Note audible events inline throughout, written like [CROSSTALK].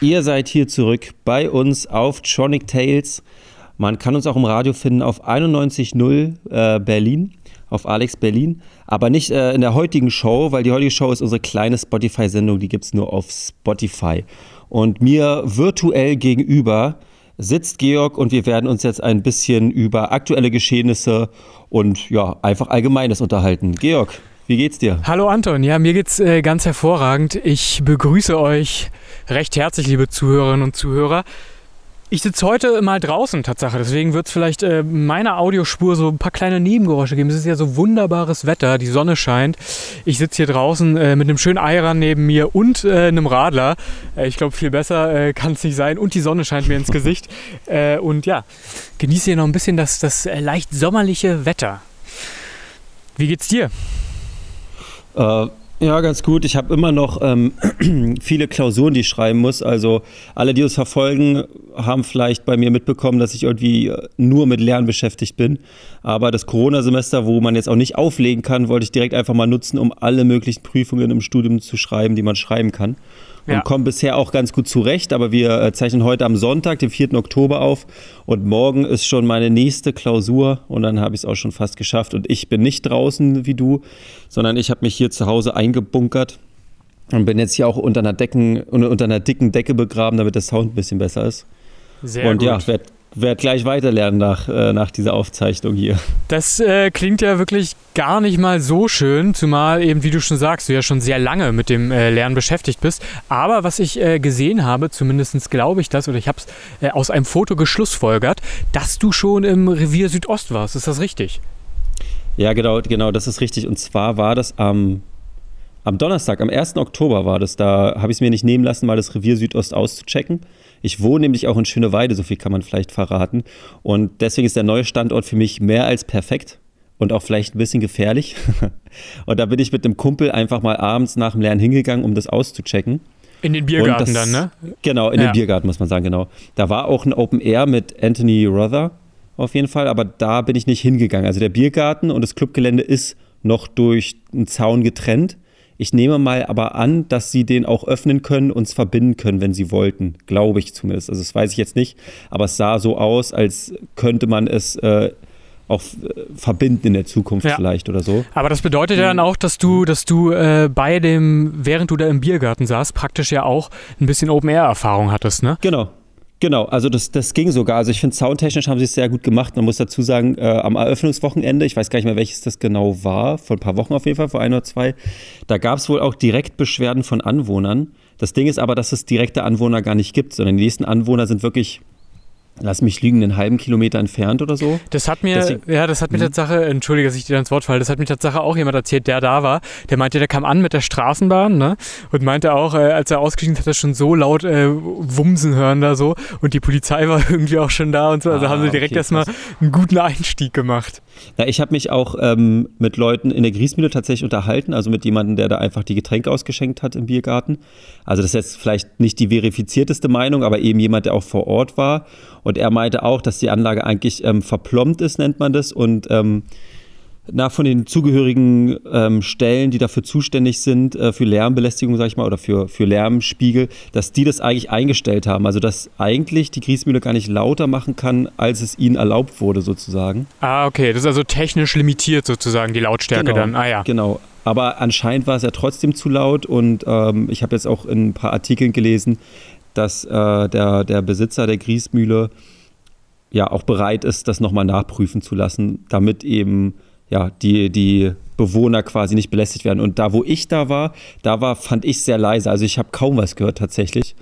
Ihr seid hier zurück bei uns auf Tronic Tales. Man kann uns auch im Radio finden auf 91.0 äh, Berlin, auf Alex Berlin. Aber nicht äh, in der heutigen Show, weil die heutige Show ist unsere kleine Spotify-Sendung, die gibt es nur auf Spotify. Und mir virtuell gegenüber sitzt Georg und wir werden uns jetzt ein bisschen über aktuelle Geschehnisse und ja, einfach Allgemeines unterhalten. Georg, wie geht's dir? Hallo Anton, ja, mir geht's äh, ganz hervorragend. Ich begrüße euch recht herzlich, liebe Zuhörerinnen und Zuhörer. Ich sitze heute mal draußen, Tatsache. Deswegen wird es vielleicht äh, meiner Audiospur so ein paar kleine Nebengeräusche geben. Es ist ja so wunderbares Wetter, die Sonne scheint. Ich sitze hier draußen äh, mit einem schönen Eiran neben mir und äh, einem Radler. Äh, ich glaube, viel besser äh, kann es nicht sein. Und die Sonne scheint mir ins Gesicht. [LAUGHS] Äh, und ja, genieße hier noch ein bisschen das, das leicht sommerliche Wetter. Wie geht's dir? Äh, ja, ganz gut. Ich habe immer noch ähm, [CLEARS THROAT] viele Klausuren, die ich schreiben muss. Also alle, die uns verfolgen, haben vielleicht bei mir mitbekommen, dass ich irgendwie äh, nur mit Lernen beschäftigt bin. Aber das Corona-Semester, wo man jetzt auch nicht auflegen kann, wollte ich direkt einfach mal nutzen, um alle möglichen Prüfungen im Studium zu schreiben, die man schreiben kann und ja. kommen bisher auch ganz gut zurecht. Aber wir äh, zeichnen heute am Sonntag, den 4. Oktober auf und morgen ist schon meine nächste Klausur und dann habe ich es auch schon fast geschafft. Und ich bin nicht draußen wie du, sondern ich habe mich hier zu Hause eingebunkert und bin jetzt hier auch unter einer, Decken, unter einer dicken Decke begraben, damit der Sound ein bisschen besser ist. Sehr und gut. ja, werde werde gleich weiterlernen nach, äh, nach dieser Aufzeichnung hier. Das äh, klingt ja wirklich gar nicht mal so schön, zumal eben, wie du schon sagst, du ja schon sehr lange mit dem äh, Lernen beschäftigt bist. Aber was ich äh, gesehen habe, zumindest glaube ich das, oder ich habe es äh, aus einem Foto geschlussfolgert, dass du schon im Revier Südost warst. Ist das richtig? Ja, genau, genau, das ist richtig. Und zwar war das am, am Donnerstag, am 1. Oktober war das. Da habe ich es mir nicht nehmen lassen, mal das Revier Südost auszuchecken. Ich wohne nämlich auch in Schöneweide, so viel kann man vielleicht verraten. Und deswegen ist der neue Standort für mich mehr als perfekt und auch vielleicht ein bisschen gefährlich. [LAUGHS] und da bin ich mit einem Kumpel einfach mal abends nach dem Lernen hingegangen, um das auszuchecken. In den Biergarten das, dann, ne? Genau, in ja. den Biergarten muss man sagen, genau. Da war auch ein Open Air mit Anthony Rother auf jeden Fall, aber da bin ich nicht hingegangen. Also der Biergarten und das Clubgelände ist noch durch einen Zaun getrennt. Ich nehme mal aber an, dass sie den auch öffnen können, uns verbinden können, wenn sie wollten. Glaube ich zumindest. Also das weiß ich jetzt nicht. Aber es sah so aus, als könnte man es äh, auch äh, verbinden in der Zukunft ja. vielleicht oder so. Aber das bedeutet ja dann auch, dass du, dass du äh, bei dem, während du da im Biergarten saßt, praktisch ja auch ein bisschen Open-Air-Erfahrung hattest, ne? Genau, Genau, also das, das ging sogar. Also ich finde, soundtechnisch haben sie es sehr gut gemacht. Man muss dazu sagen, äh, am Eröffnungswochenende, ich weiß gar nicht mehr, welches das genau war, vor ein paar Wochen auf jeden Fall, vor ein oder zwei, da gab es wohl auch direkt Beschwerden von Anwohnern. Das Ding ist aber, dass es direkte Anwohner gar nicht gibt, sondern die nächsten Anwohner sind wirklich lass mich liegen, einen halben Kilometer entfernt oder so. Das hat mir, Deswegen, ja, das hat mir mhm. Tatsache, entschuldige, dass ich dir ins Wort falle, das hat mir Tatsache auch jemand erzählt, der da war. Der meinte, der kam an mit der Straßenbahn, ne? Und meinte auch, äh, als er ausgestiegen ist, hat er schon so laut äh, Wumsen hören da so. Und die Polizei war [LAUGHS] irgendwie auch schon da und so. Also ah, haben sie direkt okay, erstmal einen guten Einstieg gemacht. Ja, ich habe mich auch ähm, mit Leuten in der Griesmühle tatsächlich unterhalten, also mit jemandem, der da einfach die Getränke ausgeschenkt hat im Biergarten. Also das ist jetzt vielleicht nicht die verifizierteste Meinung, aber eben jemand, der auch vor Ort war. Und er meinte auch, dass die Anlage eigentlich ähm, verplombt ist, nennt man das. Und ähm, nach von den zugehörigen ähm, Stellen, die dafür zuständig sind, äh, für Lärmbelästigung, sag ich mal, oder für, für Lärmspiegel, dass die das eigentlich eingestellt haben. Also, dass eigentlich die Griesmühle gar nicht lauter machen kann, als es ihnen erlaubt wurde, sozusagen. Ah, okay. Das ist also technisch limitiert, sozusagen, die Lautstärke genau, dann. Ah, ja. Genau. Aber anscheinend war es ja trotzdem zu laut und ähm, ich habe jetzt auch in ein paar Artikeln gelesen, dass äh, der, der Besitzer der Griesmühle ja auch bereit ist, das nochmal nachprüfen zu lassen, damit eben ja, die, die Bewohner quasi nicht belästigt werden. Und da, wo ich da war, da war, fand ich sehr leise. Also ich habe kaum was gehört tatsächlich.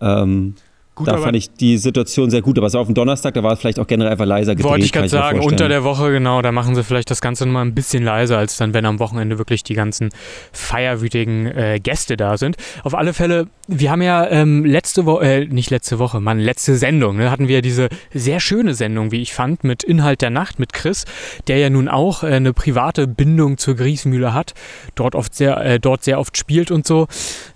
Ähm, Gut, da fand ich die Situation sehr gut, aber es war auf dem Donnerstag, da war es vielleicht auch generell einfach leiser gedreht. Wollte ich gerade sagen, unter der Woche, genau, da machen sie vielleicht das Ganze nochmal ein bisschen leiser, als dann, wenn am Wochenende wirklich die ganzen feierwütigen äh, Gäste da sind. Auf alle Fälle, wir haben ja ähm, letzte Woche, äh, nicht letzte Woche, Mann, letzte Sendung, ne, hatten wir diese sehr schöne Sendung, wie ich fand, mit Inhalt der Nacht, mit Chris, der ja nun auch äh, eine private Bindung zur Griesmühle hat, dort, oft sehr, äh, dort sehr oft spielt und so.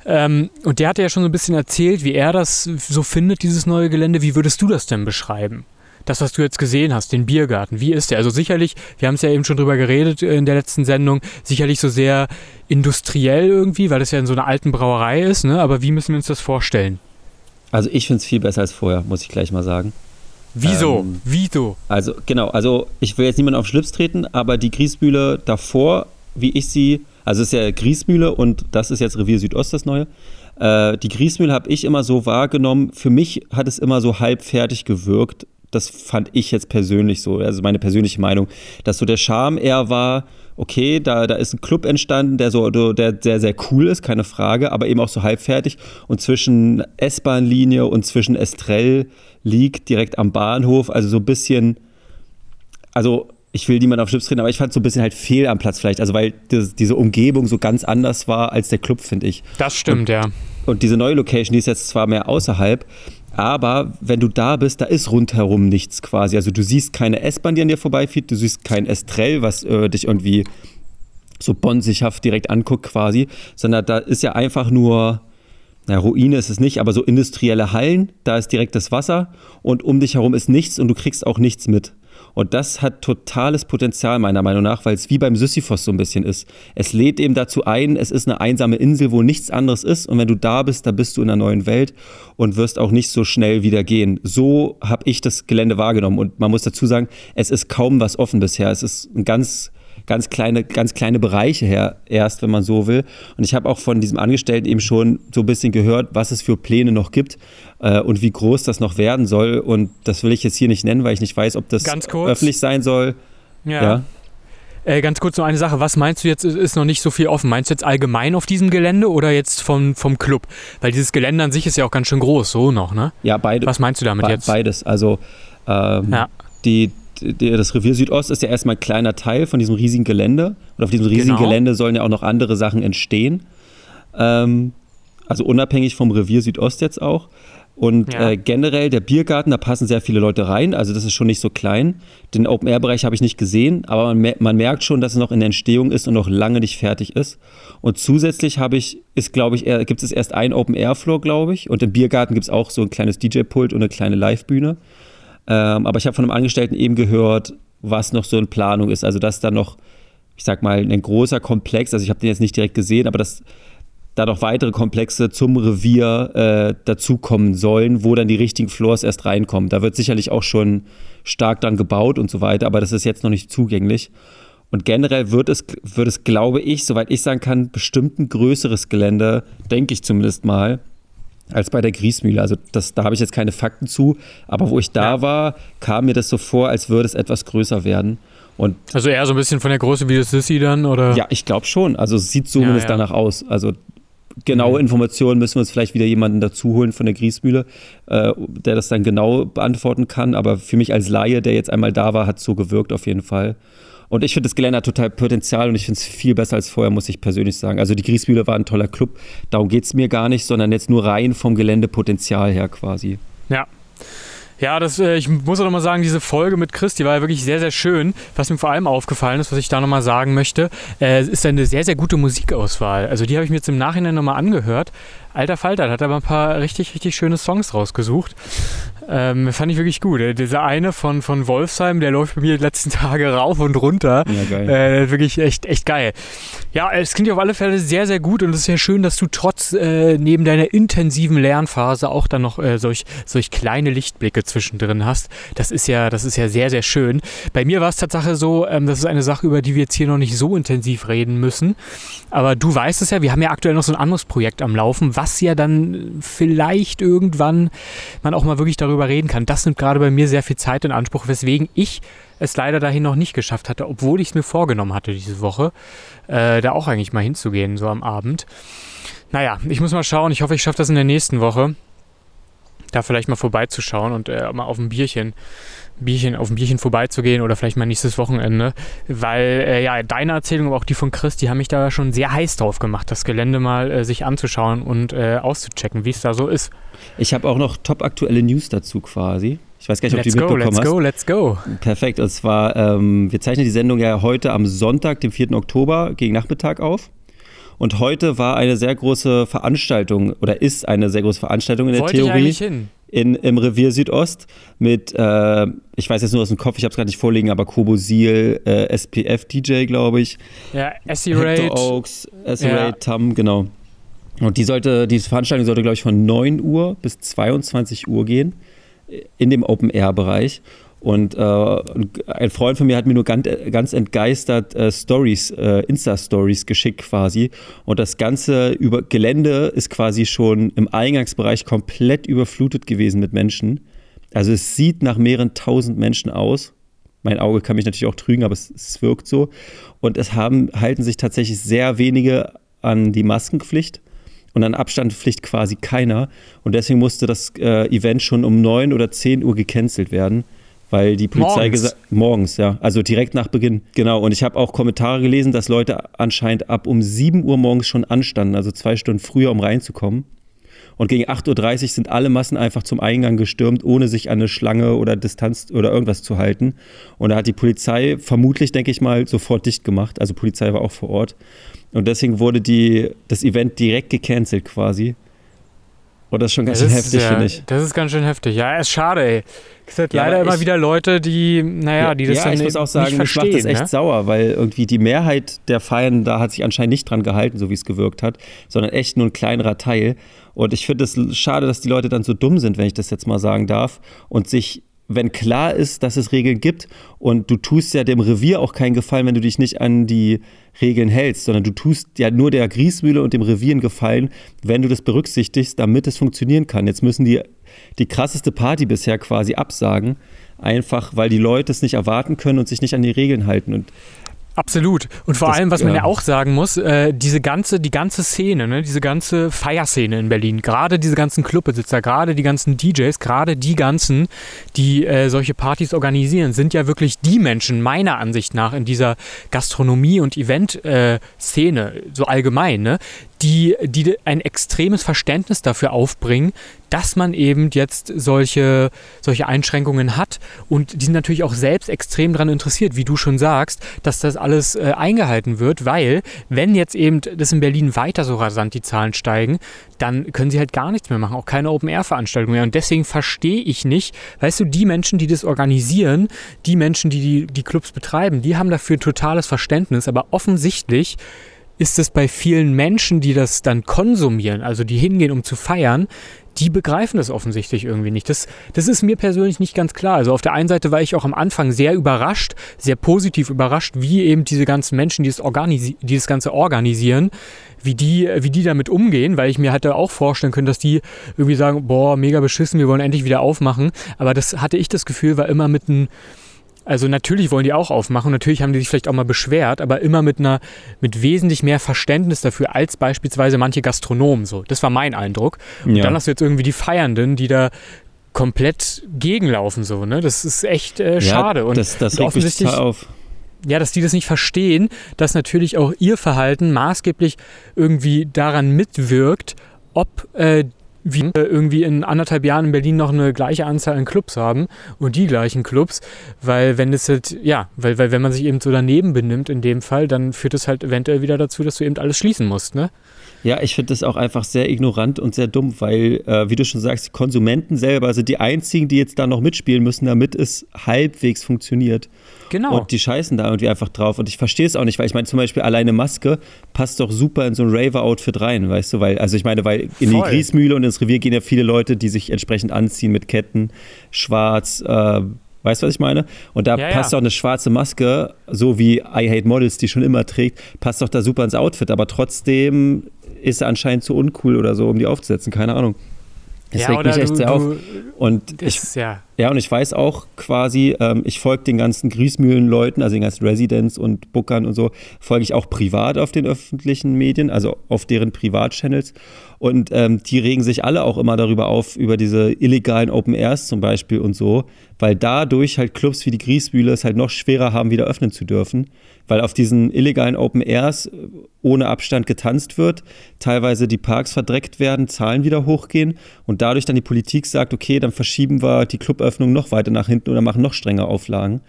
Ähm, und der hatte ja schon so ein bisschen erzählt, wie er das so findet, dieses neue Gelände. Wie würdest du das denn beschreiben? das, was du jetzt gesehen hast, den Biergarten, wie ist der? Also sicherlich, wir haben es ja eben schon drüber geredet in der letzten Sendung, sicherlich so sehr industriell irgendwie, weil das ja in so einer alten Brauerei ist, ne? aber wie müssen wir uns das vorstellen? Also ich finde es viel besser als vorher, muss ich gleich mal sagen. Wieso? Ähm, Wieso? Also genau, also ich will jetzt niemanden auf Schlips treten, aber die Griesmühle davor, wie ich sie, also es ist ja Griesmühle und das ist jetzt Revier Südost das neue. Äh, die Griesmühle habe ich immer so wahrgenommen. Für mich hat es immer so halb fertig gewirkt. Das fand ich jetzt persönlich so, also meine persönliche Meinung, dass so der Charme eher war, okay, da, da ist ein Club entstanden, der so, der sehr, sehr cool ist, keine Frage, aber eben auch so halbfertig. Und zwischen S-Bahn-Linie und zwischen Estrell liegt direkt am Bahnhof, also so ein bisschen, also ich will niemanden auf Schlips treten, aber ich fand so ein bisschen halt fehl am Platz vielleicht, also weil das, diese Umgebung so ganz anders war als der Club, finde ich. Das stimmt, und, ja. Und diese neue Location, die ist jetzt zwar mehr außerhalb, aber wenn du da bist, da ist rundherum nichts quasi. Also du siehst keine S-Bahn, die an dir vorbeifährt, du siehst kein Estrell, was äh, dich irgendwie so bonsighaft direkt anguckt quasi, sondern da ist ja einfach nur, na, Ruine ist es nicht, aber so industrielle Hallen, da ist direkt das Wasser und um dich herum ist nichts und du kriegst auch nichts mit. Und das hat totales Potenzial meiner Meinung nach, weil es wie beim Sisyphos so ein bisschen ist. Es lädt eben dazu ein, es ist eine einsame Insel, wo nichts anderes ist. Und wenn du da bist, da bist du in einer neuen Welt und wirst auch nicht so schnell wieder gehen. So habe ich das Gelände wahrgenommen. Und man muss dazu sagen, es ist kaum was offen bisher. Es ist ein ganz ganz kleine, ganz kleine Bereiche her, erst, wenn man so will. Und ich habe auch von diesem Angestellten eben schon so ein bisschen gehört, was es für Pläne noch gibt äh, und wie groß das noch werden soll. Und das will ich jetzt hier nicht nennen, weil ich nicht weiß, ob das öffentlich sein soll. ja. ja. Äh, ganz kurz noch eine Sache. Was meinst du jetzt, ist noch nicht so viel offen? Meinst du jetzt allgemein auf diesem Gelände oder jetzt vom, vom Club? Weil dieses Gelände an sich ist ja auch ganz schön groß, so noch, ne? Ja, beides. Was meinst du damit be jetzt? Beides. Also, ähm, ja. die, das Revier Südost ist ja erstmal ein kleiner Teil von diesem riesigen Gelände. Und auf diesem riesigen genau. Gelände sollen ja auch noch andere Sachen entstehen. Ähm, also unabhängig vom Revier Südost jetzt auch. Und ja. äh, generell der Biergarten, da passen sehr viele Leute rein. Also das ist schon nicht so klein. Den Open-Air-Bereich habe ich nicht gesehen, aber man, mer man, merkt schon, dass es noch in der Entstehung ist und noch lange nicht fertig ist. Und zusätzlich habe ich, ist glaube ich, gibt es erst einen Open-Air-Floor, glaube ich. Und im Biergarten gibt es auch so ein kleines DJ-Pult und eine kleine Live-Bühne. Ähm, aber ich habe von einem Angestellten eben gehört, was noch so in Planung ist. Also, dass da noch, ich sag mal, ein großer Komplex, also ich habe den jetzt nicht direkt gesehen, aber dass da noch weitere Komplexe zum Revier äh, dazukommen sollen, wo dann die richtigen Floors erst reinkommen. Da wird sicherlich auch schon stark dran gebaut und so weiter, aber das ist jetzt noch nicht zugänglich. Und generell wird es, wird es, glaube ich, soweit ich sagen kann, bestimmt ein größeres Gelände, denke ich zumindest mal, als bei der Griesmühle. Also das, da habe ich jetzt keine Fakten zu, aber wo ich da ja. war, kam mir das so vor, als würde es etwas größer werden. Und also eher so ein bisschen von der Größe wie das Sissy dann, oder? Ja, ich glaube schon. Also es sieht zumindest ja, ja. danach aus. Also genaue mhm. Informationen müssen wir uns vielleicht wieder jemanden dazu holen von der Griesmühle, äh, der das dann genau beantworten kann. Aber für mich als Laie, der jetzt einmal da war, hat es so gewirkt auf jeden Fall. Und ich finde das Gelände hat total Potenzial und ich finde es viel besser als vorher, muss ich persönlich sagen. Also die Griesmühle war ein toller Club, darum geht es mir gar nicht, sondern jetzt nur rein vom Geländepotenzial her quasi. Ja, ja, das, äh, ich muss auch nochmal sagen, diese Folge mit Chris, die war ja wirklich sehr, sehr schön. Was mir vor allem aufgefallen ist, was ich da nochmal sagen möchte, äh, ist eine sehr, sehr gute Musikauswahl. Also die habe ich mir jetzt im Nachhinein nochmal angehört. Alter Falter, hat aber ein paar richtig, richtig schöne Songs rausgesucht. Ähm, fand ich wirklich gut. Dieser eine von, von Wolfsheim, der läuft bei mir die letzten [LAUGHS] Tage rauf und runter. Ja, geil. Äh, wirklich echt, echt geil. Ja, es klingt auf alle Fälle sehr, sehr gut und es ist ja schön, dass du trotz äh, neben deiner intensiven Lernphase auch dann noch äh, solch, solch kleine Lichtblicke zwischendrin hast. Das ist ja, das ist ja sehr, sehr schön. Bei mir war es Tatsache so, ähm, das ist eine Sache, über die wir jetzt hier noch nicht so intensiv reden müssen. Aber du weißt es ja, wir haben ja aktuell noch so ein anderes Projekt am Laufen, was ja dann vielleicht irgendwann man auch mal wirklich darüber darüber reden kann. Das nimmt gerade bei mir sehr viel Zeit in Anspruch, weswegen ich es leider dahin noch nicht geschafft hatte, obwohl ich es mir vorgenommen hatte diese Woche, äh, da auch eigentlich mal hinzugehen, so am Abend. Naja, ich muss mal schauen. Ich hoffe, ich schaffe das in der nächsten Woche, da vielleicht mal vorbeizuschauen und äh, mal auf ein Bierchen Bierchen, auf ein Bierchen vorbeizugehen oder vielleicht mal nächstes Wochenende. Weil äh, ja, deine Erzählung, aber auch die von Chris, die haben mich da schon sehr heiß drauf gemacht, das Gelände mal äh, sich anzuschauen und äh, auszuchecken, wie es da so ist. Ich habe auch noch top aktuelle News dazu quasi. Ich weiß gar nicht, ob let's du die go, mitbekommen let's go, let's go. Perfekt. Und zwar, ähm, wir zeichnen die Sendung ja heute am Sonntag, dem 4. Oktober, gegen Nachmittag auf. Und heute war eine sehr große Veranstaltung oder ist eine sehr große Veranstaltung in der Wollte Theorie. Ich eigentlich hin. in, im Revier Südost mit, äh, ich weiß jetzt nur aus dem Kopf, ich habe es gerade nicht vorliegen, aber Kobo Seal, äh, SPF DJ, glaube ich. Ja, Essie Raid. Oaks, Essie ja. Raid, Tam, genau. Und die sollte, diese Veranstaltung sollte, glaube ich, von 9 Uhr bis 22 Uhr gehen in dem Open-Air-Bereich. Und äh, ein Freund von mir hat mir nur ganz, ganz entgeistert äh, Stories, äh, Insta-Stories geschickt quasi. Und das ganze über Gelände ist quasi schon im Eingangsbereich komplett überflutet gewesen mit Menschen. Also es sieht nach mehreren tausend Menschen aus. Mein Auge kann mich natürlich auch trügen, aber es, es wirkt so. Und es haben, halten sich tatsächlich sehr wenige an die Maskenpflicht und an Abstandpflicht quasi keiner. Und deswegen musste das äh, Event schon um 9 oder 10 Uhr gecancelt werden weil die Polizei gesagt morgens, ja, also direkt nach Beginn. Genau, und ich habe auch Kommentare gelesen, dass Leute anscheinend ab um 7 Uhr morgens schon anstanden, also zwei Stunden früher, um reinzukommen. Und gegen 8.30 Uhr sind alle Massen einfach zum Eingang gestürmt, ohne sich an eine Schlange oder Distanz oder irgendwas zu halten. Und da hat die Polizei vermutlich, denke ich mal, sofort dicht gemacht. Also Polizei war auch vor Ort. Und deswegen wurde die, das Event direkt gecancelt quasi. Und das ist schon ganz schön heftig, ja, finde ich. Das ist ganz schön heftig. Ja, ist schade, ey. Es gibt ja, leider immer wieder Leute, die, naja, die das ja, dann ich muss auch sagen, nicht verstehen. Mich macht das echt ne? sauer, weil irgendwie die Mehrheit der Feiern da hat sich anscheinend nicht dran gehalten, so wie es gewirkt hat, sondern echt nur ein kleinerer Teil. Und ich finde es schade, dass die Leute dann so dumm sind, wenn ich das jetzt mal sagen darf, und sich wenn klar ist, dass es Regeln gibt und du tust ja dem Revier auch keinen Gefallen, wenn du dich nicht an die Regeln hältst, sondern du tust ja nur der Griesmühle und dem Revier einen Gefallen, wenn du das berücksichtigst, damit es funktionieren kann. Jetzt müssen die die krasseste Party bisher quasi absagen, einfach weil die Leute es nicht erwarten können und sich nicht an die Regeln halten. Und Absolut. Und vor das, allem, was man ja auch sagen muss, äh, diese ganze, die ganze Szene, ne, diese ganze Feierszene in Berlin, gerade diese ganzen Clubbesitzer, gerade die ganzen DJs, gerade die ganzen, die äh, solche Partys organisieren, sind ja wirklich die Menschen, meiner Ansicht nach, in dieser Gastronomie- und Event-Szene, äh, so allgemein, ne, die, die ein extremes Verständnis dafür aufbringen, dass man eben jetzt solche, solche Einschränkungen hat. Und die sind natürlich auch selbst extrem daran interessiert, wie du schon sagst, dass das alles äh, eingehalten wird, weil wenn jetzt eben das in Berlin weiter so rasant die Zahlen steigen, dann können sie halt gar nichts mehr machen, auch keine Open-Air-Veranstaltungen mehr. Und deswegen verstehe ich nicht, weißt du, die Menschen, die das organisieren, die Menschen, die, die die Clubs betreiben, die haben dafür totales Verständnis, aber offensichtlich ist es bei vielen Menschen, die das dann konsumieren, also die hingehen, um zu feiern, die begreifen das offensichtlich irgendwie nicht. Das, das ist mir persönlich nicht ganz klar. Also auf der einen Seite war ich auch am Anfang sehr überrascht, sehr positiv überrascht, wie eben diese ganzen Menschen, die das, organisi die das Ganze organisieren, wie die, wie die damit umgehen, weil ich mir hatte auch vorstellen können, dass die irgendwie sagen, boah, mega beschissen, wir wollen endlich wieder aufmachen. Aber das hatte ich das Gefühl, war immer mit einem also natürlich wollen die auch aufmachen, natürlich haben die sich vielleicht auch mal beschwert, aber immer mit einer, mit wesentlich mehr Verständnis dafür als beispielsweise manche Gastronomen so. Das war mein Eindruck. Und ja. dann hast du jetzt irgendwie die Feiernden, die da komplett gegenlaufen so, ne? Das ist echt äh, schade. Ja, und, das, das und offensichtlich auf. Ja, dass die das nicht verstehen, dass natürlich auch ihr Verhalten maßgeblich irgendwie daran mitwirkt, ob äh, wir irgendwie in anderthalb Jahren in Berlin noch eine gleiche Anzahl an Clubs haben und die gleichen Clubs, weil wenn es halt, ja, weil, weil wenn man sich eben so daneben benimmt in dem Fall, dann führt es halt eventuell wieder dazu, dass du eben alles schließen musst, ne? Ja, ich finde das auch einfach sehr ignorant und sehr dumm, weil, äh, wie du schon sagst, die Konsumenten selber sind die einzigen, die jetzt da noch mitspielen müssen, damit es halbwegs funktioniert. Genau. Und die scheißen da irgendwie einfach drauf. Und ich verstehe es auch nicht, weil ich meine, zum Beispiel alleine Maske passt doch super in so ein Raver-Outfit rein, weißt du? Weil, also ich meine, weil in Voll. die Griesmühle und ins Revier gehen ja viele Leute, die sich entsprechend anziehen mit Ketten, schwarz, äh, Weißt du, was ich meine? Und da ja, passt ja. auch eine schwarze Maske, so wie I Hate Models, die schon immer trägt, passt doch da super ins Outfit. Aber trotzdem ist er anscheinend zu uncool oder so, um die aufzusetzen. Keine Ahnung. Das ja, regt mich echt du, sehr auf. Und ich, ja. ja, und ich weiß auch quasi, ähm, ich folge den ganzen Griesmühlen-Leuten, also den ganzen Residents und Bookern und so, folge ich auch privat auf den öffentlichen Medien, also auf deren Privatchannels. Und ähm, die regen sich alle auch immer darüber auf, über diese illegalen Open Airs zum Beispiel und so, weil dadurch halt Clubs wie die Griesmühle es halt noch schwerer haben, wieder öffnen zu dürfen weil auf diesen illegalen Open Airs äh, ohne Abstand getanzt wird, teilweise die Parks verdreckt werden, Zahlen wieder hochgehen und dadurch dann die Politik sagt, okay, dann verschieben wir die Cluböffnung noch weiter nach hinten oder machen noch strenger Auflagen.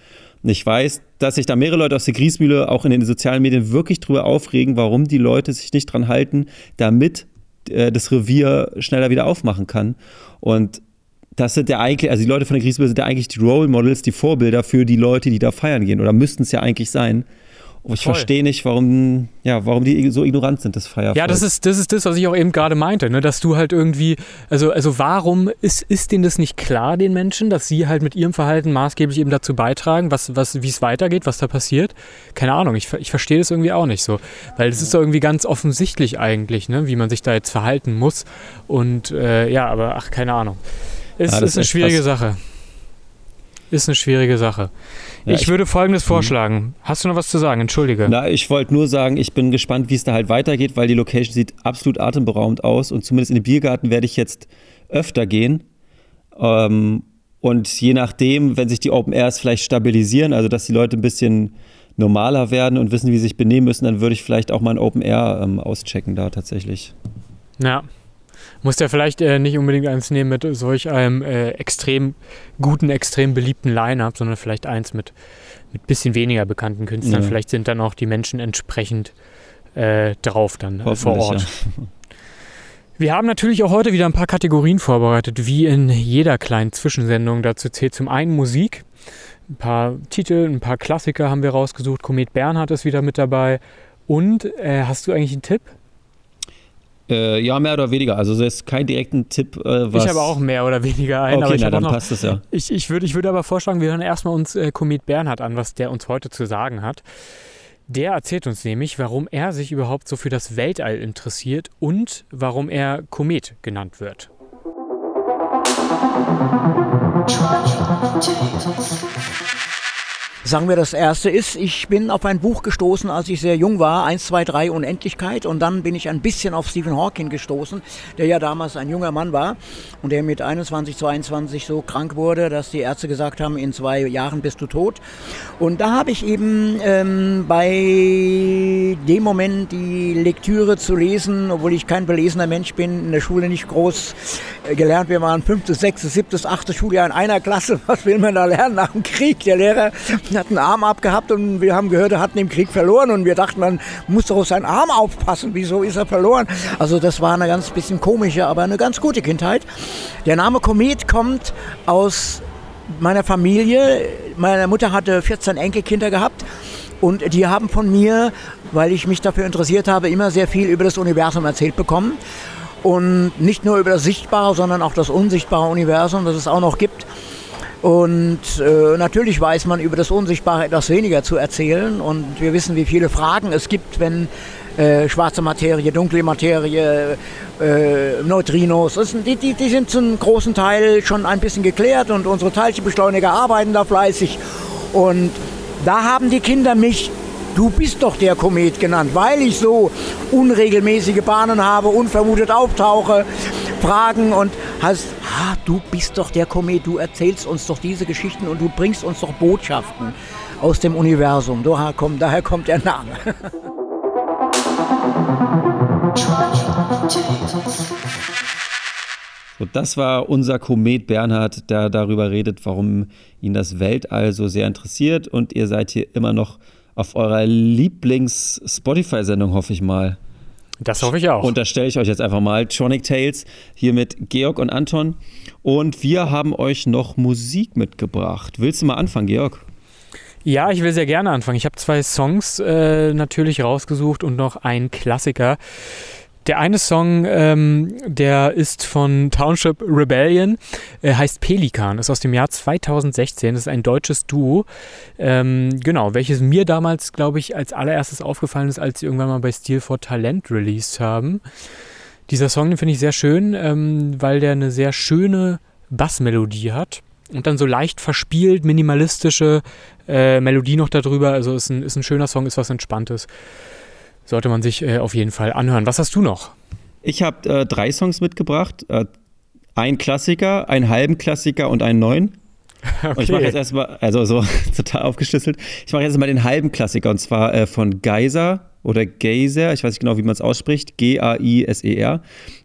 Und ich weiß, dass sich da mehrere Leute aus der Griesmühle auch in den sozialen Medien wirklich drüber aufregen, warum die Leute sich nicht dran halten, damit äh, das Revier schneller wieder aufmachen kann. Und das sind ja eigentlich, also die Leute von der Griesbühne sind ja eigentlich die Role Models, die Vorbilder für die Leute, die da feiern gehen. Oder müssten es ja eigentlich sein. Und ich verstehe nicht, warum, ja, warum die so ignorant sind, das Feiervolk. Ja, das ist, das ist das, was ich auch eben gerade meinte, ne? dass du halt irgendwie, also, also warum ist, ist denen das nicht klar, den Menschen, dass sie halt mit ihrem Verhalten maßgeblich eben dazu beitragen, was, was, wie es weitergeht, was da passiert? Keine Ahnung, ich, ich verstehe das irgendwie auch nicht so. Weil es ist doch irgendwie ganz offensichtlich eigentlich, ne? wie man sich da jetzt verhalten muss. Und äh, ja, aber ach, keine Ahnung. Es ja, ist eine schwierige krass. Sache. Ist eine schwierige Sache. Ja, ich, ich, würde Folgendes mhm. vorschlagen. Hast du noch was zu sagen? Entschuldige. Na, ich wollte nur sagen, ich bin gespannt, wie es da halt weitergeht, weil die Location sieht absolut atemberaubend aus und zumindest in den Biergarten werde ich jetzt öfter gehen. Ähm, und je nachdem, wenn sich die Open Airs vielleicht stabilisieren, also dass die Leute ein bisschen normaler werden und wissen, wie sie sich benehmen müssen, dann würde ich vielleicht auch mal ein Open Air ähm, auschecken da tatsächlich. Ja, muss ja vielleicht äh, nicht unbedingt eins nehmen mit solch einem äh, extrem guten, extrem beliebten Line-Up, sondern vielleicht eins mit mit bisschen weniger bekannten Künstlern. Ja. Vielleicht sind dann auch die Menschen entsprechend äh, drauf dann äh, vor Ort. Ja. [LAUGHS] Wir haben natürlich auch heute wieder ein paar Kategorien vorbereitet, wie in jeder kleinen Zwischensendung. Dazu zählt zum einen Musik, ein paar Titel, ein paar Klassiker haben wir rausgesucht. Komet Bernhard ist wieder mit dabei. Und äh, hast du eigentlich einen Tipp? Äh, ja, mehr oder weniger. Also das ist kein direkten Tipp. Äh, ich habe auch mehr oder weniger einen. Okay, aber ich na, dann noch, passt es ja. Ich, ich würde ich würd aber vorschlagen, wir hören erstmal uns äh, Komet Bernhard an, was der uns heute zu sagen hat. Der erzählt uns nämlich, warum er sich überhaupt so für das Weltall interessiert und warum er Komet genannt wird. Sagen wir, das erste ist, ich bin auf ein Buch gestoßen, als ich sehr jung war, 1, 2, 3 Unendlichkeit. Und dann bin ich ein bisschen auf Stephen Hawking gestoßen, der ja damals ein junger Mann war und der mit 21, 22 so krank wurde, dass die Ärzte gesagt haben, in zwei Jahren bist du tot. Und da habe ich eben ähm, bei dem Moment die Lektüre zu lesen, obwohl ich kein belesener Mensch bin, in der Schule nicht groß äh, gelernt. Wir waren fünftes, sechstes, siebtes, achtes Schuljahr in einer Klasse. [LAUGHS] Was will man da lernen nach dem Krieg? Der Lehrer hat einen Arm abgehabt und wir haben gehört, er hat den Krieg verloren und wir dachten, man muss doch auf seinen Arm aufpassen. Wieso ist er verloren? Also das war eine ganz bisschen komische, aber eine ganz gute Kindheit. Der Name Komet kommt aus meiner Familie. Meine Mutter hatte 14 Enkelkinder gehabt und die haben von mir, weil ich mich dafür interessiert habe, immer sehr viel über das Universum erzählt bekommen. Und nicht nur über das sichtbare, sondern auch das unsichtbare Universum, das es auch noch gibt. Und äh, natürlich weiß man über das Unsichtbare etwas weniger zu erzählen. Und wir wissen, wie viele Fragen es gibt, wenn äh, schwarze Materie, dunkle Materie, äh, Neutrinos, sind, die, die, die sind zum großen Teil schon ein bisschen geklärt und unsere Teilchenbeschleuniger arbeiten da fleißig. Und da haben die Kinder mich Du bist doch der Komet genannt, weil ich so unregelmäßige Bahnen habe, unvermutet auftauche, Fragen und hast, ah, du bist doch der Komet, du erzählst uns doch diese Geschichten und du bringst uns doch Botschaften aus dem Universum. Daher kommt, daher kommt der Name. So, das war unser Komet Bernhard, der darüber redet, warum ihn das Weltall so sehr interessiert. Und ihr seid hier immer noch auf eurer Lieblings-Spotify-Sendung, hoffe ich mal. Das hoffe ich auch. Und da stelle ich euch jetzt einfach mal Tronic Tales hier mit Georg und Anton. Und wir haben euch noch Musik mitgebracht. Willst du mal anfangen, Georg? Ja, ich will sehr gerne anfangen. Ich habe zwei Songs äh, natürlich rausgesucht und noch einen Klassiker. Der eine Song, ähm, der ist von Township Rebellion, äh, heißt Pelikan, ist aus dem Jahr 2016, das ist ein deutsches Duo. Ähm, genau, welches mir damals, glaube ich, als allererstes aufgefallen ist, als sie irgendwann mal bei Steel for Talent released haben. Dieser Song, den finde ich sehr schön, ähm, weil der eine sehr schöne Bassmelodie hat und dann so leicht verspielt, minimalistische äh, Melodie noch darüber. Also ist ein, ist ein schöner Song, ist was Entspanntes sollte man sich äh, auf jeden Fall anhören. Was hast du noch? Ich habe äh, drei Songs mitgebracht. Äh, ein Klassiker, einen halben Klassiker und einen neuen. Okay. [LAUGHS] Und ich mache jetzt erstmal, also so [LAUGHS] total aufgeschlüsselt, ich mache jetzt mal den halben Klassiker und zwar äh, von Geyser oder Geyser, ich weiß nicht genau, wie man es ausspricht, G-A-I-S-E-R,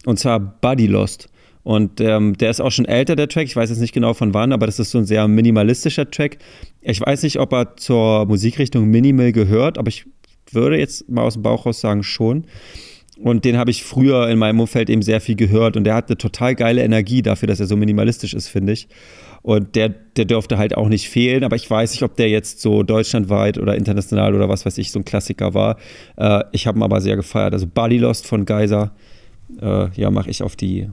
und zwar Buddy Lost. Und ähm, der ist auch schon älter, der Track. Ich weiß jetzt nicht genau von wann, aber das ist so ein sehr minimalistischer Track. Ich weiß nicht, ob er zur Musikrichtung Minimal gehört, aber ich würde jetzt mal aus dem Bauch raus sagen schon. Und den habe ich früher in meinem Umfeld eben sehr viel gehört. Und der hat eine total geile Energie dafür, dass er so minimalistisch ist, finde ich. Und der, der dürfte halt auch nicht fehlen. Aber ich weiß nicht, ob der jetzt so deutschlandweit oder international oder was weiß ich, so ein Klassiker war. Äh, ich habe ihn aber sehr gefeiert. Also Body Lost von Geyser, äh, ja, mache ich auf die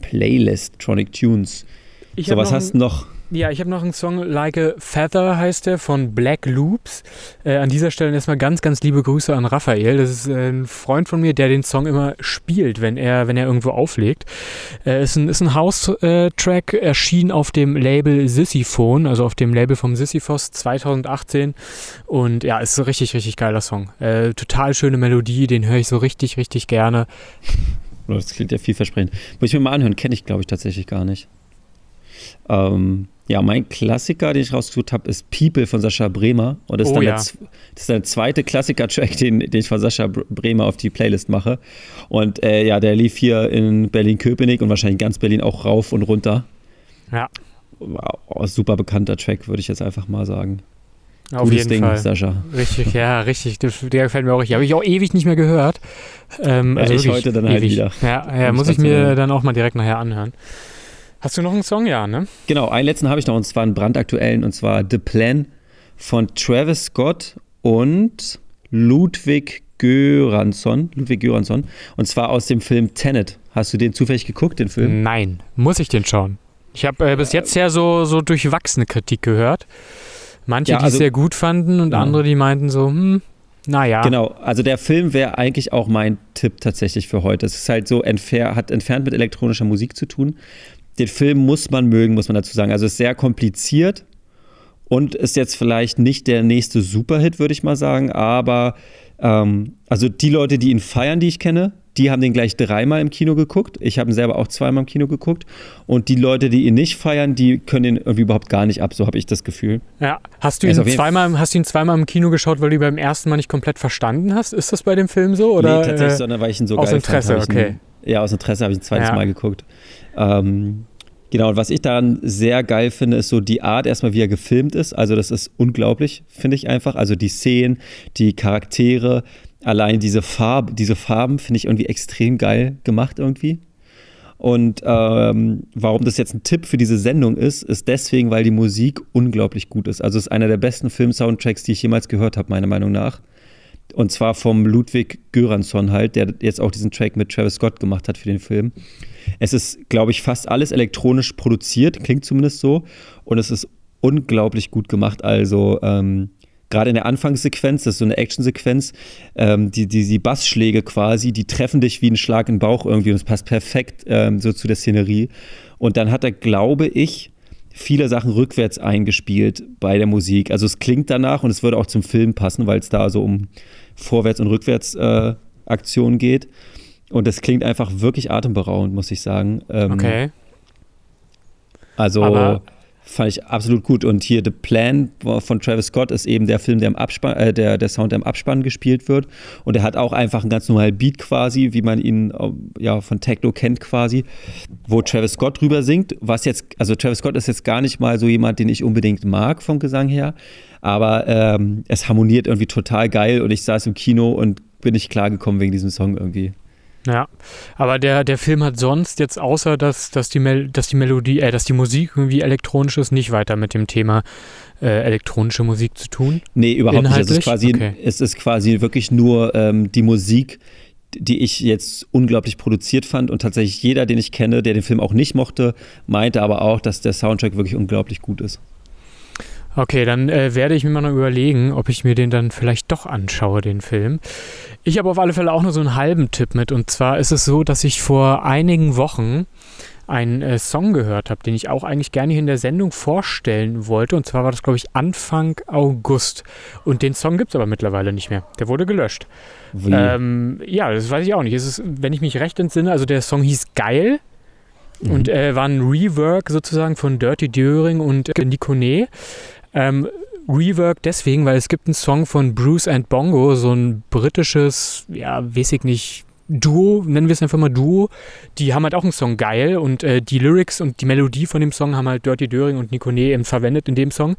Playlist Tronic Tunes. Ich so, was hast du noch? Ja, ich habe noch einen Song, Like a Feather heißt der, von Black Loops. Äh, an dieser Stelle erstmal ganz, ganz liebe Grüße an Raphael. Das ist äh, ein Freund von mir, der den Song immer spielt, wenn er, wenn er irgendwo auflegt. Äh, ist ein, ist ein House-Track, erschien auf dem Label Sisyphone, also auf dem Label vom Sisyphos 2018. Und ja, ist ein richtig, richtig geiler Song. Äh, total schöne Melodie, den höre ich so richtig, richtig gerne. Das klingt ja vielversprechend. Muss ich mir mal anhören, kenne ich, glaube ich, tatsächlich gar nicht. Ähm, ja, mein Klassiker, den ich rausgesucht habe, ist People von Sascha Bremer. Und das ist, Oh dann ja. der, das ist der zweite Klassiker-Track, [LAUGHS] den, den ich von Sascha Br- Bremer auf die Playlist mache. Und äh, ja, der lief hier in Berlin-Köpenick und wahrscheinlich ganz Berlin auch rauf und runter. Ja, Wow, super bekannter Track, würde ich jetzt einfach mal sagen. auf Gutes jeden Ding, Fall. Sascha. Richtig, ja, richtig. Der gefällt mir auch richtig. Habe ich auch ewig nicht mehr gehört. Ähm, Ja, also ich heute dann halt ewig. wieder. Ja, ja muss ich mir dann auch mal direkt nachher anhören. Hast du noch einen Song? Ja, ne? Genau, einen letzten habe ich noch und zwar einen brandaktuellen und zwar The Plan von Travis Scott und Ludwig Göransson. Ludwig Göransson. Und zwar aus dem Film Tenet. Hast du den zufällig geguckt, den Film? Nein. Muss ich den schauen? Ich habe äh, bis jetzt ja so, so durchwachsene Kritik gehört. Manche, Ja, die es also- sehr gut fanden und Ja. andere, die meinten so, hm, naja. Genau, also der Film wäre eigentlich auch mein Tipp tatsächlich für heute. Es ist halt so, entfer hat entfernt mit elektronischer Musik zu tun. Den Film muss man mögen, muss man dazu sagen. Also es ist sehr kompliziert und ist jetzt vielleicht nicht der nächste Superhit, würde ich mal sagen, aber ähm, also die Leute, die ihn feiern, die ich kenne, die haben den gleich dreimal im Kino geguckt. Ich habe ihn selber auch zweimal im Kino geguckt. Und die Leute, die ihn nicht feiern, die können ihn irgendwie überhaupt gar nicht ab. So habe ich das Gefühl. Ja. Hast du ihn jeden zweimal, hast du ihn zweimal im Kino geschaut, weil du ihn beim ersten Mal nicht komplett verstanden hast? Ist das bei dem Film so? Oder, nee, tatsächlich, äh, sondern weil ich ihn so aus geil Interesse, fand. okay. Ihn, ja, aus Interesse habe ich ein zweites Ja. Mal geguckt. Ähm, genau, und was ich daran sehr geil finde, ist so die Art erstmal, wie er gefilmt ist. Also das ist unglaublich, finde ich einfach. Also die Szenen, die Charaktere, allein diese, Farb, diese Farben finde ich irgendwie extrem geil gemacht irgendwie. Und ähm, warum das jetzt ein Tipp für diese Sendung ist, ist deswegen, weil die Musik unglaublich gut ist. Also es ist einer der besten Film-Soundtracks, die ich jemals gehört habe, meiner Meinung nach. Und zwar vom Ludwig Göransson halt, der jetzt auch diesen Track mit Travis Scott gemacht hat für den Film. Es ist, glaube ich, fast alles elektronisch produziert, klingt zumindest so. Und es ist unglaublich gut gemacht. Also ähm, gerade in der Anfangssequenz, das ist so eine Actionsequenz, ähm, die, die, die Bassschläge quasi, die treffen dich wie ein Schlag in den Bauch irgendwie und es passt perfekt ähm, so zu der Szenerie. Und dann hat er, glaube ich, viele Sachen rückwärts eingespielt bei der Musik. Also es klingt danach und es würde auch zum Film passen, weil es da so um Vorwärts- und Rückwärts-Aktionen geht. Und das klingt einfach wirklich atemberaubend, muss ich sagen. Ähm, Okay. Also Aber- fand ich absolut gut. Und hier The Plan von Travis Scott ist eben der Film, der im Abspann, äh, der, der Sound, der im Abspann gespielt wird. Und er hat auch einfach einen ganz normalen Beat quasi, wie man ihn äh, ja von Techno kennt quasi, wo Travis Scott drüber singt. Was jetzt, also Travis Scott ist jetzt gar nicht mal so jemand, den ich unbedingt mag vom Gesang her. Aber ähm, es harmoniert irgendwie total geil und ich saß im Kino und bin nicht klargekommen wegen diesem Song irgendwie. Ja, aber der, der Film hat sonst jetzt außer dass, dass, die, Mel dass die Melodie, äh, dass die Musik irgendwie elektronisch ist, nicht weiter mit dem Thema äh, elektronische Musik zu tun. Nee, überhaupt nicht. Es ist, Inhaltlich? quasi, Okay. es ist quasi wirklich nur ähm, die Musik, die ich jetzt unglaublich produziert fand. Und tatsächlich jeder, den ich kenne, der den Film auch nicht mochte, meinte aber auch, dass der Soundtrack wirklich unglaublich gut ist. Okay, dann äh, werde ich mir mal noch überlegen, ob ich mir den dann vielleicht doch anschaue, den Film. Ich habe auf alle Fälle auch nur so einen halben Tipp mit. Und zwar ist es so, dass ich vor einigen Wochen einen äh, Song gehört habe, den ich auch eigentlich gerne hier in der Sendung vorstellen wollte. Und zwar war das, glaube ich, Anfang August. Und den Song gibt es aber mittlerweile nicht mehr. Der wurde gelöscht. Wie? Ähm, ja, das weiß ich auch nicht. Es ist, wenn ich mich recht entsinne, also der Song hieß Geil Mhm. und äh, war ein Rework sozusagen von Dirty Döring und äh, Nikone. Ähm, Rework deswegen, weil es gibt einen Song von Bruce and Bongo, so ein britisches, ja, weiß ich nicht, Duo, nennen wir es einfach mal Duo. Die haben halt auch einen Song geil und äh, die Lyrics und die Melodie von dem Song haben halt Dirty Döring und Nikone eben verwendet in dem Song.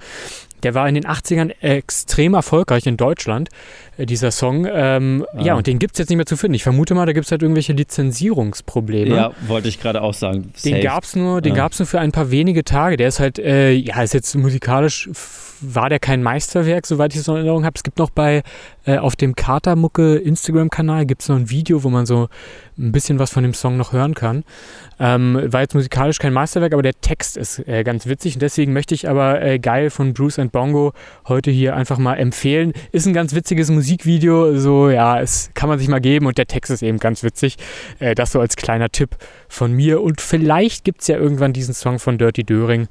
Der war in den 80ern extrem erfolgreich in Deutschland, äh, dieser Song. Ähm, ah. Ja, und den gibt es jetzt nicht mehr zu finden. Ich vermute mal, da gibt es halt irgendwelche Lizenzierungsprobleme. Ja, wollte ich gerade auch sagen. Safe. Den gab es nur, ja. nur für ein paar wenige Tage. Der ist halt, äh, ja, ist jetzt musikalisch war der kein Meisterwerk, soweit ich es in Erinnerung habe. Es gibt noch bei äh, auf dem Katermucke Instagram-Kanal gibt es noch ein Video, wo man so ein bisschen was von dem Song noch hören kann. Ähm, war jetzt musikalisch kein Meisterwerk, aber der Text ist äh, ganz witzig und deswegen möchte ich aber äh, geil von Bruce and Bongo heute hier einfach mal empfehlen. Ist ein ganz witziges Musikvideo, so ja, es kann man sich mal geben und der Text ist eben ganz witzig. Äh, das so als kleiner Tipp von mir und vielleicht gibt es ja irgendwann diesen Song von Dirty Döring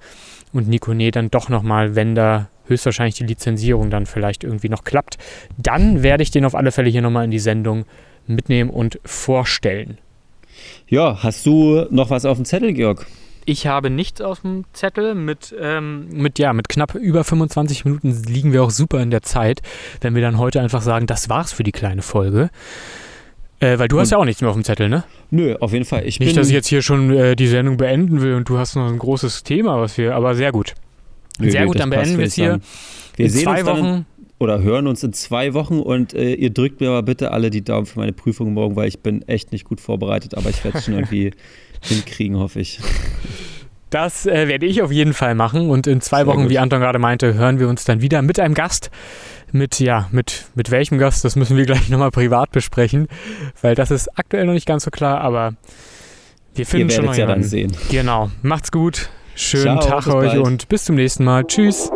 und Nico Nee dann doch nochmal, wenn da höchstwahrscheinlich die Lizenzierung dann vielleicht irgendwie noch klappt, dann werde ich den auf alle Fälle hier nochmal in die Sendung mitnehmen und vorstellen. Ja, hast du noch was auf dem Zettel, Georg? Ich habe nichts auf dem Zettel. Mit, ähm, mit, ja, mit knapp über 25 Minuten liegen wir auch super in der Zeit, wenn wir dann heute einfach sagen, das war's für die kleine Folge. Äh, weil du und hast ja auch nichts mehr auf dem Zettel, ne? Nö, auf jeden Fall. Ich Nicht, dass ich jetzt hier schon äh, die Sendung beenden will und du hast noch ein großes Thema, was wir, aber sehr gut. Nö, Sehr gut, dann beenden wir es hier. Wir in sehen zwei uns Wochen. oder hören uns in zwei Wochen und äh, ihr drückt mir aber bitte alle die Daumen für meine Prüfung morgen, weil ich bin echt nicht gut vorbereitet, aber ich werde es schon irgendwie [LAUGHS] hinkriegen, hoffe ich. Das äh, werde ich auf jeden Fall machen und in zwei Sehr Wochen, gut. wie Anton gerade meinte, hören wir uns dann wieder mit einem Gast. Mit, ja, mit, mit welchem Gast, das müssen wir gleich nochmal privat besprechen, weil das ist aktuell noch nicht ganz so klar, aber wir finden schon noch ja dann sehen. Genau. Macht's gut. Schönen Ciao, Tag euch bald. und bis zum nächsten Mal. Tschüss.